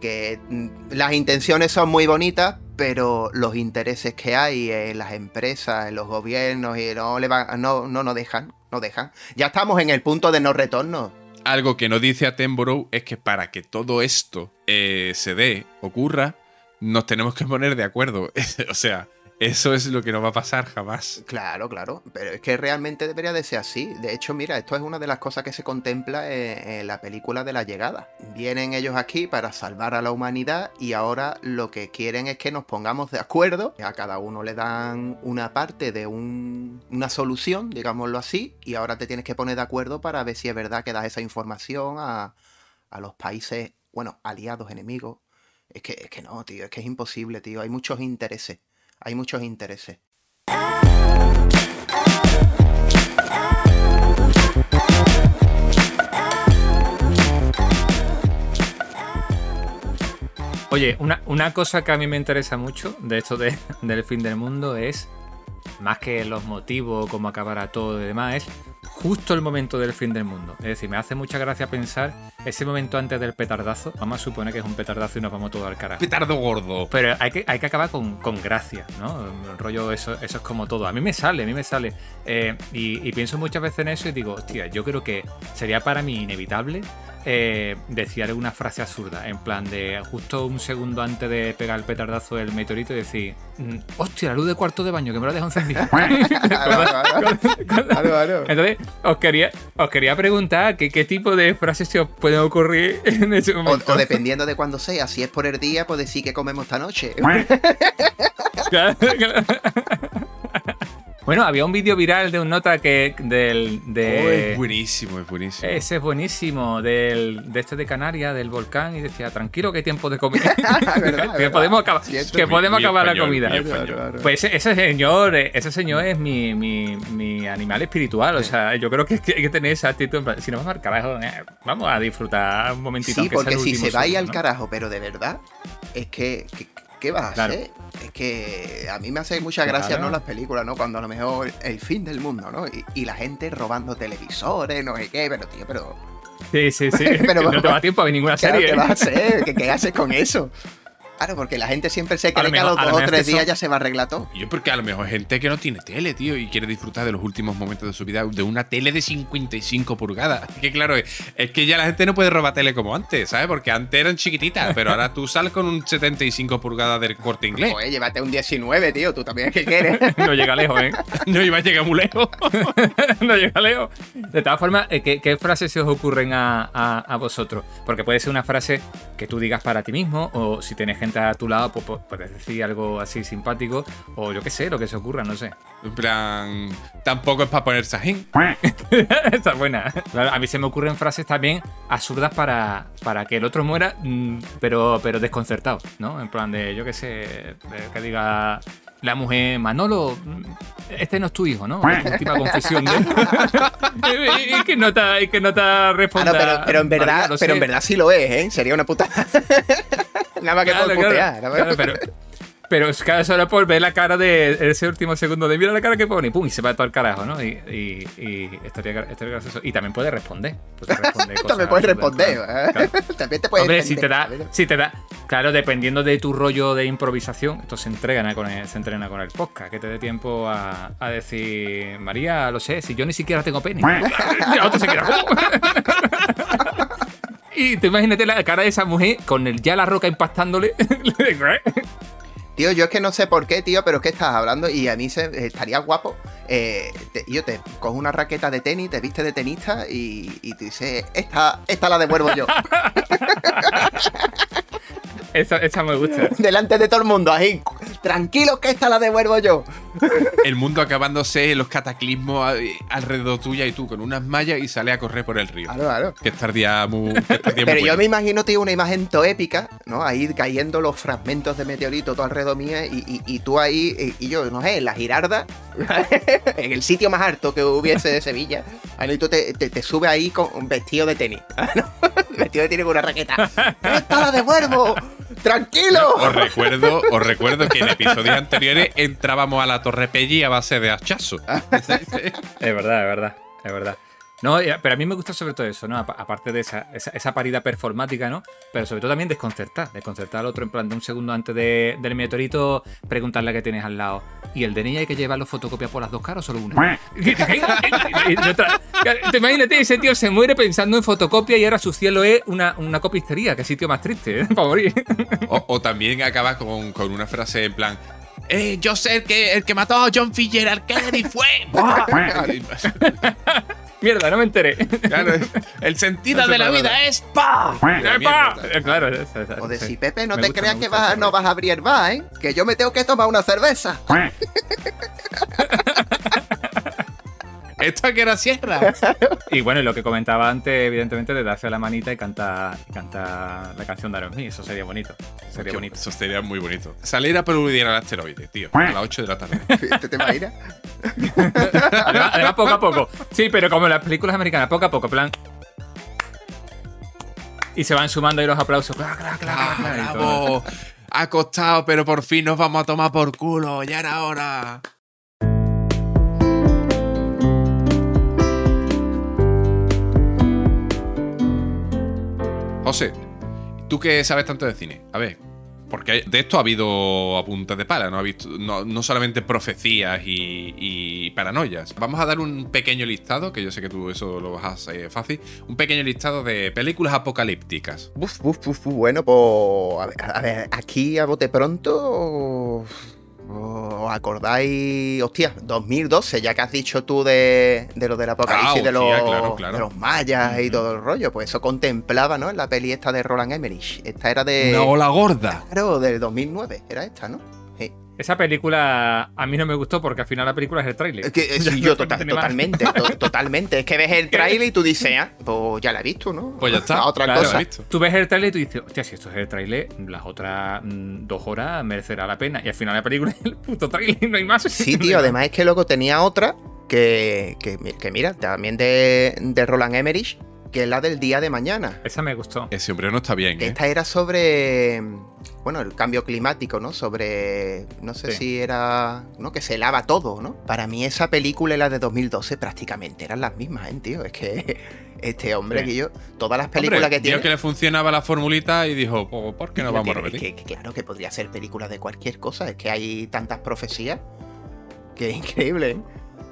Que mm, las intenciones son muy bonitas, pero los intereses que hay en las empresas, en los gobiernos, y no, le van, no, no nos dejan. No dejan. Ya estamos en el punto de no retorno. Algo que no dice Attenborough es que para que todo esto eh, se dé, ocurra, nos tenemos que poner de acuerdo. o sea, eso es lo que no va a pasar jamás. Claro, claro, pero es que realmente debería de ser así. De hecho, mira, esto es una de las cosas que se contempla en, la película de la llegada. Vienen ellos aquí para salvar a la humanidad y ahora lo que quieren es que nos pongamos de acuerdo. A cada uno le dan una parte de un- una solución, digámoslo así, y ahora te tienes que poner de acuerdo para ver si es verdad que das esa información a, a los países, bueno, aliados, enemigos. Es que, es que no, tío, es que es imposible, tío. Hay muchos intereses. Hay muchos intereses. Oye, una, una cosa que a mí me interesa mucho de esto de- del fin del mundo es, más que los motivos, cómo acabará todo y demás, es justo el momento del fin del mundo. Es decir, me hace mucha gracia pensar ese momento antes del petardazo. Vamos a suponer que es un petardazo y nos vamos todos al carajo. Petardo gordo. Pero hay que, hay que acabar con, con gracia, ¿no? El rollo, eso, eso es como todo. A mí me sale, a mí me sale. Eh, y, y pienso muchas veces en eso y digo, hostia, yo creo que sería para mí inevitable eh, decir alguna frase absurda. En plan de justo un segundo antes de pegar el petardazo del meteorito y decir, "Mm, hostia, la luz de cuarto de baño, que me lo dejo encendido. Entonces, os quería, os quería preguntar que, qué tipo de frases se os pueden ocurrir en ese O, momento. o dependiendo de cuándo sea, si es por el día, pues decir que comemos esta noche. Claro, claro. Bueno, había un vídeo viral de un nota que del Oh, es buenísimo, es buenísimo. ese es buenísimo del de este de Canarias del volcán y decía tranquilo que hay tiempo de verdad, que verdad. podemos acabar que podemos acabar la español, comida pues ese, ese señor eh, ese señor es mi, mi, mi animal espiritual o sea yo creo que, hay que tener esa actitud si nos vamos al carajo eh, vamos a disfrutar un momentito Sí, porque si se va al ¿no? carajo, pero de verdad, es que, que- ¿Qué vas a hacer? Es que a mí me hace mucha gracia, Claro. ¿no? Las películas, ¿no? Cuando a lo mejor el fin del mundo, ¿no? Y, y la gente robando televisores, no sé qué, pero tío, pero. Sí, sí, sí. Pero- no te va tiempo a ver ninguna serie. ¿Qué vas a hacer? ¿Qué, qué haces con eso? Claro, porque la gente siempre se A lo cree que a mejor- los a lo dos o tres que días son- ya se va a arreglar todo. Yo porque a lo mejor hay gente que no tiene tele, tío, y quiere disfrutar de los últimos momentos de su vida de una tele de 55 pulgadas. Es que claro, es que ya la gente no puede robar tele como antes, ¿sabes? Porque antes eran chiquititas, pero ahora tú sales con un 75 pulgadas del corte inglés. Oye, llévate un 19, tío, tú también que quieres. No llega lejos, ¿eh? no iba a llegar muy lejos. no llega lejos. De todas formas, eh, ¿qué, qué frases se os ocurren a, a- a vosotros? Porque puede ser una frase que tú digas para ti mismo, o si tienes gente a tu lado, pues, pues, puedes decir algo así simpático, o yo qué sé, lo que se ocurra, no sé. En plan, tampoco es para poner sajín. Está buena. A mí se me ocurren frases también absurdas para, para que el otro muera, mm, pero, pero desconcertado, ¿no? En plan de, yo qué sé, que diga la mujer, Manolo, este no es tu hijo, ¿no? Es última confesión. ¿no? y que no te, y que no te responda. Ah, no, pero, pero en verdad, pero sé. en verdad sí lo es, ¿eh? Sería una puta. Nada más que Claro, por claro, putear. ¿no? claro, pero, pero es cada solo por ver la cara de ese último segundo de mira la cara que pone y pum, y se va todo al carajo, ¿no? Y, y, y estaría, estaría gracioso. Y también puede responder. puede responder cosas También puedes responder. claro. ¿eh? También te puedes Hombre, si te da, si te da, claro, dependiendo de tu rollo de improvisación, esto se entrena con el, se entrena con el podcast, que te dé tiempo a, a decir, María, lo sé, si yo ni siquiera tengo pene. Y la otra se queda. Y te imagínate la cara de esa mujer con el ya la roca impactándole. Tío, yo es que no sé por qué, tío, pero es que estás hablando y a mí se, estaría guapo. Eh, yo te cojo una raqueta de tenis, te viste de tenista y, y te dices, esta, esta la devuelvo yo. esa, esa me gusta. Delante de todo el mundo, ahí. Tranquilos que esta la devuelvo yo. El mundo acabándose, los cataclismos eh, alrededor tuya y tú con unas mallas y sale a correr por el río. Claro, claro. Que estaría muy, que estaría muy Pero yo bueno. me imagino, tío, una imagen todo épica, ¿no? Ahí cayendo los fragmentos de meteorito todo alrededor mía y, y- y tú ahí, y, y yo, no sé, en la girarda, en el sitio más alto que hubiese de Sevilla, ahí tú te, te, te subes ahí con un vestido de tenis, ¿no? vestido de tenis con una raqueta. ¡Esta la devuelvo! ¡Tranquilo! Os recuerdo, os recuerdo que en episodios anteriores entrábamos a la Torre Pelli a base de hachazo. Es verdad, es verdad, es verdad. No, eh, pero a mí me gusta sobre todo eso, ¿no? Apa- Aparte de esa, esa, esa parida performática, ¿no? Pero sobre todo también desconcertar. Desconcertar al otro en plan de un segundo antes de- del meteorito, preguntarle a qué tienes al lado. ¿Y el DNI hay que llevarlo fotocopias por las dos caras o solo una? Te imagínate, ese tío se muere pensando en fotocopia y ahora su cielo es una, una copistería. Qué sitio más triste, ¿eh? Para morir. O, o también acaba con, con una frase en plan. Eh, yo sé el que, el que mató a John Fitzgerald Kennedy fue. Mierda, no me enteré. Claro, el sentido No de la vida es pa. ¡Epa! Eh, Claro, esa- esa- O de sí. si Pepe, no Me te gusta, creas que vas, no vas a abrir el bar, ¿eh? Que yo me tengo que tomar una cerveza. Esto que era sierra. Y bueno, y lo que comentaba antes, evidentemente, de darse la manita y cantar y cantar la canción de Aerosmith. Eso sería bonito. Sería bonito. Eso sería muy bonito. Salir a peludiar al asteroide, tío. A las 8 de la tarde. ¿Te, te imaginas? Además, además, poco a poco. Sí, pero como en las películas americanas, poco a poco, en plan. Y se van sumando ahí los aplausos. Cla, cla, cla, todo. ¡Bravo! Ha costado, pero por fin nos vamos a tomar por culo. Ya era hora. José, tú que sabes tanto de cine, a ver, porque de esto ha habido apuntes de pala, ¿no? Ha visto, no, no solamente profecías y, y paranoias. Vamos a dar un pequeño listado, que yo sé que tú eso lo vas a hacer fácil, un pequeño listado de películas apocalípticas. Uf, uf, uf, bueno, pues. A ver, a ver, aquí a bote pronto. ¿Os acordáis? Hostia, 2012, ya que has dicho tú de, de lo del apocalipsis Ah, de, los, hostia, claro, claro. de los mayas y todo el rollo. Pues eso contemplaba, ¿no? En la peli esta de Roland Emmerich. Esta era de. Una ola gorda. Claro, del 2009, era esta, ¿no? Sí. Esa película a mí no me gustó porque al final la película es el tráiler. Es que, eh, sí, yo tota- más. totalmente, to- totalmente. Es que ves el trailer y tú dices, ah, pues ya la he visto, ¿no? Pues ya está. A otra Claro, cosa. visto. Tú ves el trailer y tú dices, hostia, si esto es el trailer, las otras mm, dos horas merecerá la pena. Y al final la película es el puto trailer, no hay más. Sí, tío, además es que luego tenía otra que, que, que mira, también de, de Roland Emmerich, que es la del día de mañana. Esa me gustó. Ese hombre no está bien, Que ¿eh? esta era sobre, bueno, el cambio climático, ¿no? Sobre, no sé Sí. si era, ¿no? Que se lava todo, ¿no? Para mí esa película y la de 2012 prácticamente eran las mismas, ¿eh, tío? Es que este hombre Sí. que yo, todas las películas Hombre, que tiene... vio que le funcionaba la formulita y dijo, "Pues, ¿por qué no vamos a repetir? que- que claro que podría ser películas de cualquier cosa, es que hay tantas profecías que es increíble, ¿eh?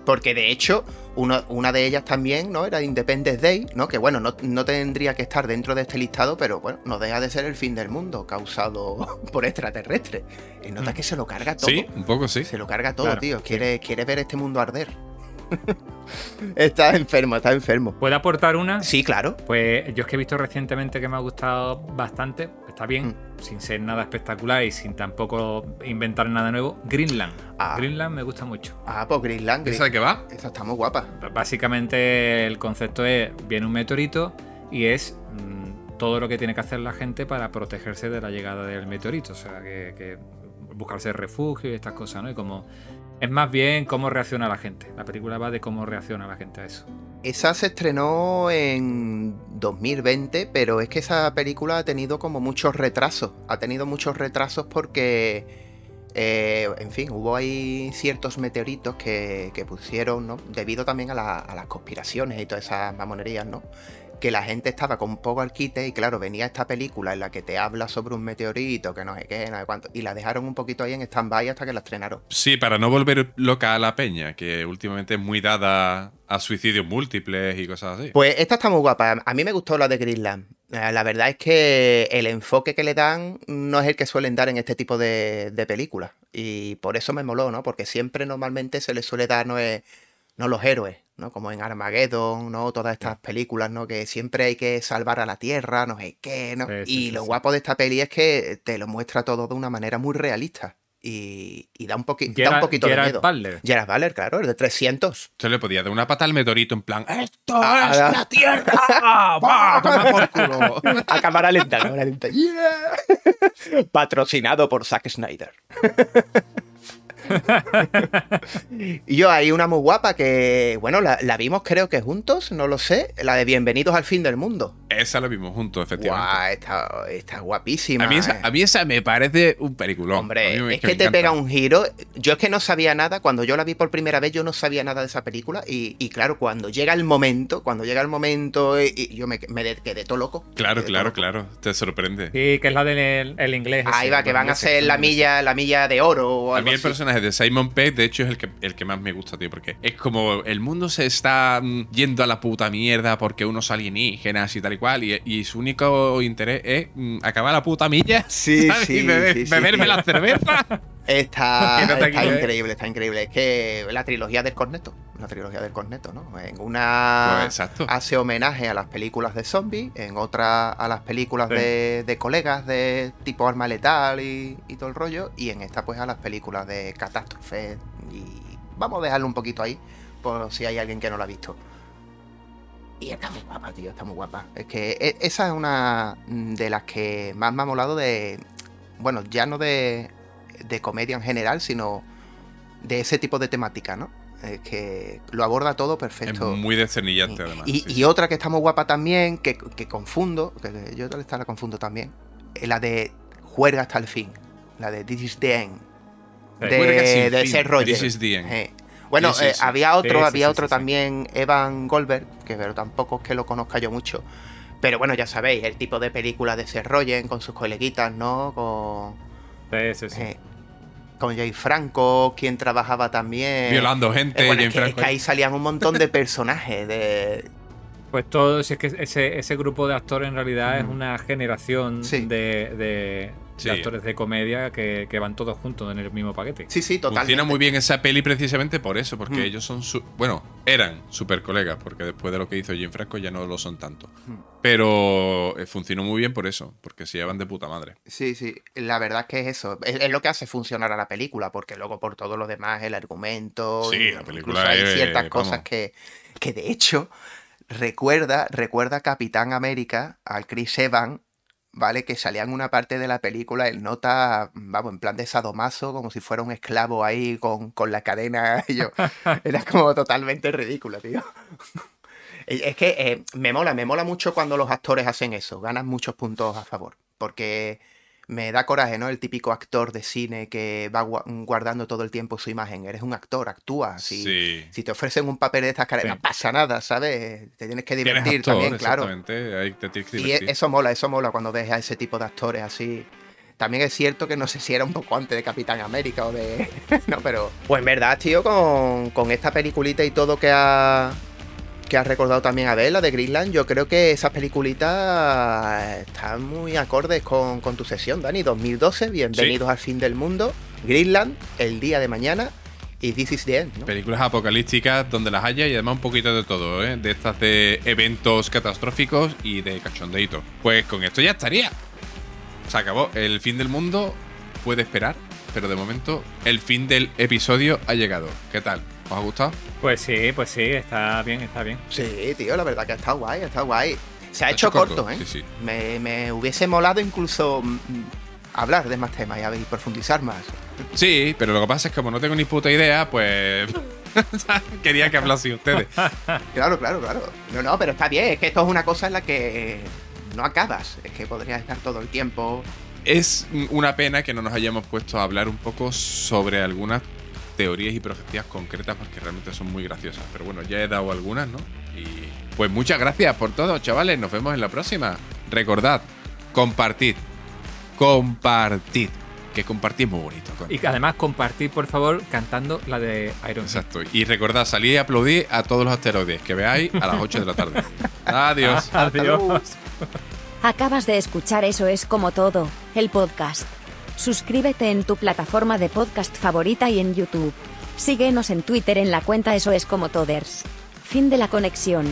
Porque de hecho, uno- una de ellas también, ¿no? Era Independence Day, ¿no? Que bueno, no, no tendría que estar dentro de este listado, pero bueno, no deja de ser el fin del mundo causado por extraterrestres. Y nota que se lo carga todo. Mm. Sí, un poco sí. Se lo carga todo, Claro, tío. Quiere, quiere ver este mundo arder. está enfermo, está enfermo. ¿Puedo aportar una? Sí, claro. Pues yo es que he visto recientemente que me ha gustado bastante, está bien, Mm. sin ser nada espectacular y sin tampoco inventar nada nuevo, Greenland. Ah. Greenland me gusta mucho. Ah, pues Greenland. ¿Esa de qué va? Esa está muy guapa. Básicamente el concepto es, viene un meteorito y es mm, todo lo que tiene que hacer la gente para protegerse de la llegada del meteorito, o sea, que, que buscarse refugio y estas cosas, ¿no? Y como... Es más bien cómo reacciona la gente. La película va de cómo reacciona la gente a eso. Esa se estrenó en 2020, pero es que esa película ha tenido como muchos retrasos. Ha tenido muchos retrasos porque, eh, en fin, hubo ahí ciertos meteoritos que, que pusieron, ¿no? Debido también la- a las conspiraciones y todas esas mamonerías, ¿no? Que la gente estaba con un poco al quite y claro, venía esta película en la que te habla sobre un meteorito, que no sé qué, no sé cuánto, y la dejaron un poquito ahí en stand-by hasta que la estrenaron. Sí, para no volver loca a la peña, que últimamente es muy dada a suicidios múltiples y cosas así. Pues esta está muy guapa. A mí me gustó la de Greenland. Eh, La verdad es que el enfoque que le dan no es el que suelen dar en este tipo de, de películas. Y por eso me moló, ¿no? Porque siempre normalmente se le suele dar, no es. No los héroes, ¿no? Como en Armageddon, ¿no? Todas estas películas, ¿no? Que siempre hay que salvar a la Tierra, no sé qué, ¿no? Sí, sí, y sí, lo sí. guapo de esta peli es que te lo muestra todo de una manera muy realista. Y, y da, un poqui- da un Gerard- poquito de Gerard miedo. Butler. Gerard Butler, claro, el de 300. Se le podía dar una pata al meteorito en plan, ¡Esto Ah, es ah. la Tierra! ¡Va, toma por culo! A cámara lenta, a cámara lenta. Patrocinado por Zack Snyder. y yo hay una muy guapa que, bueno, la, la vimos creo que juntos, no lo sé, la de Bienvenidos al fin del mundo. Esa la vimos juntos, efectivamente. Guau, está, está guapísima. A mí, esa, eh. a mí esa me parece un peliculón. A Hombre, me- es que, te encanta. pega un giro. Yo es que no sabía nada. Cuando yo la vi por primera vez, yo no sabía nada de esa película. Y, y claro, cuando llega el momento, cuando llega el momento, y, y yo me, me de- quedé todo loco. Claro, claro, loco. claro. Te sorprende. Sí, que es la del el inglés. Ahí ese, va, que van a hacer la milla, la milla de oro o A algo mí el así. personaje de Simon Pegg, de hecho, es el que, el que más me gusta, tío, porque es como el mundo se está mm, yendo a la puta mierda porque unos alienígenas y tal y cual, y, y su único interés es mm, acabar la puta milla Sí, ¿sabes? sí, y beber- sí, sí. beberme la cerveza. Está, está ¿eh? increíble, está increíble. Es que la trilogía del corneto, la trilogía del corneto, ¿no? En una Pues hace homenaje a las películas de zombies, en otra a las películas Sí. de, de colegas de tipo arma letal y, y todo el rollo, y en esta pues a las películas de catástrofe. Y vamos a dejarlo un poquito ahí, por si hay alguien que no lo ha visto. Y está muy guapa, tío, está muy guapa. Es que e- esa es una de las que más me ha molado de. Bueno, ya no de, de comedia en general, sino de ese tipo de temática, ¿no? Es que lo aborda todo Es perfecto. muy descernillante, además. Y, sí, y sí. otra que está muy guapa también, que, que confundo, que yo esta la confundo también, es la de Juerga hasta el fin. La de This is the End. Sí. De, de Seth Rogen. This is the End. Eh. Bueno, eh, había otro, había otro también, Evan Goldberg, que pero tampoco es que lo conozca yo mucho. Pero bueno, ya sabéis, el tipo de película de Seth Rogen con sus coleguitas, ¿no? Con, Sí, sí, sí. eh, con Jay Franco, quien trabajaba también. Violando gente, Eh, bueno, Jane es, que, es Franco. que ahí salían un montón de personajes de, Pues todo, si es que ese, ese grupo de actores en realidad es una generación Sí. de, de- Sí. de actores de comedia que, que van todos juntos en el mismo paquete. Sí, sí, totalmente. Funciona muy bien esa peli precisamente por eso, porque Mm. ellos son, su- bueno, eran super colegas, porque después de lo que hizo Jim Franco ya no lo son tanto. Mm. Pero eh, funcionó muy bien por eso, porque se llevan de puta madre. Sí, sí, la verdad es que es eso. Es, es lo que hace funcionar a la película, porque luego por todo lo demás, el argumento. Sí, y la incluso película hay es, ciertas cosas vamos. que, que de hecho recuerda, recuerda a Capitán América, al Chris Evans, ¿vale? Que salía en una parte de la película el nota, vamos, en plan de sadomaso, como si fuera un esclavo ahí con, con la cadena. Y yo, era como totalmente ridículo, tío. Es que eh, me mola, me mola mucho cuando los actores hacen eso, ganan muchos puntos a favor, porque me da coraje, ¿no? El típico actor de cine que va gua- guardando todo el tiempo su imagen. Eres un actor, actúas. Si, Sí. si te ofrecen un papel de estas caras, Sí. no pasa nada, ¿sabes? Te tienes que Tienes divertir actor, también, claro. Exactamente, ahí te tienes que Y divertir. eso mola, eso mola cuando ves a ese tipo de actores así. También es cierto que no sé si era un poco antes de Capitán América o de. no, pero. Pues en verdad, tío, con, con esta peliculita y todo que ha. Que ha recordado también a ver, la de Greenland, yo creo que esas peliculitas están muy acordes con, con tu sesión, Dani. 2012, bienvenidos al fin del mundo. Greenland, el día de mañana. Y This is the End, ¿no? Películas apocalípticas donde las haya y además un poquito de todo, ¿eh? De estas de eventos catastróficos y de cachondeito. Pues con esto ya estaría. Se acabó. El fin del mundo puede esperar, pero de momento el fin del episodio ha llegado. ¿Qué tal? ¿Os ha gustado? Pues sí, pues sí, está bien, está bien. Sí, tío, la verdad que ha estado guay, ha estado guay. Se ha Ha hecho hecho corto, corto, ¿eh? sí, sí. Me, me hubiese molado incluso mm, hablar de más temas y profundizar más. Sí, pero lo que pasa es que como no tengo ni puta idea, pues quería que hablasen ustedes. Claro, claro, claro. No, no, pero está bien, es que esto es una cosa en la que no acabas. Es que podrías estar todo el tiempo. Es una pena que no nos hayamos puesto a hablar un poco sobre algunas teorías y profecías concretas porque realmente son muy graciosas. Pero bueno, ya he dado algunas, ¿no? Y pues muchas gracias por todo, chavales. Nos vemos en la próxima. Recordad, compartid. Compartid. Que compartid es muy bonito. Y que además compartir, por favor, cantando la de Iron Man. Exacto. Y recordad, salir y aplaudir a todos los asteroides que veáis a las 8 de la tarde. Adiós. Adiós. Acabas de escuchar Eso es como todo, el podcast. Suscríbete en tu plataforma de podcast favorita y en YouTube. Síguenos en Twitter en la cuenta Eso es como Toders. Fin de la conexión.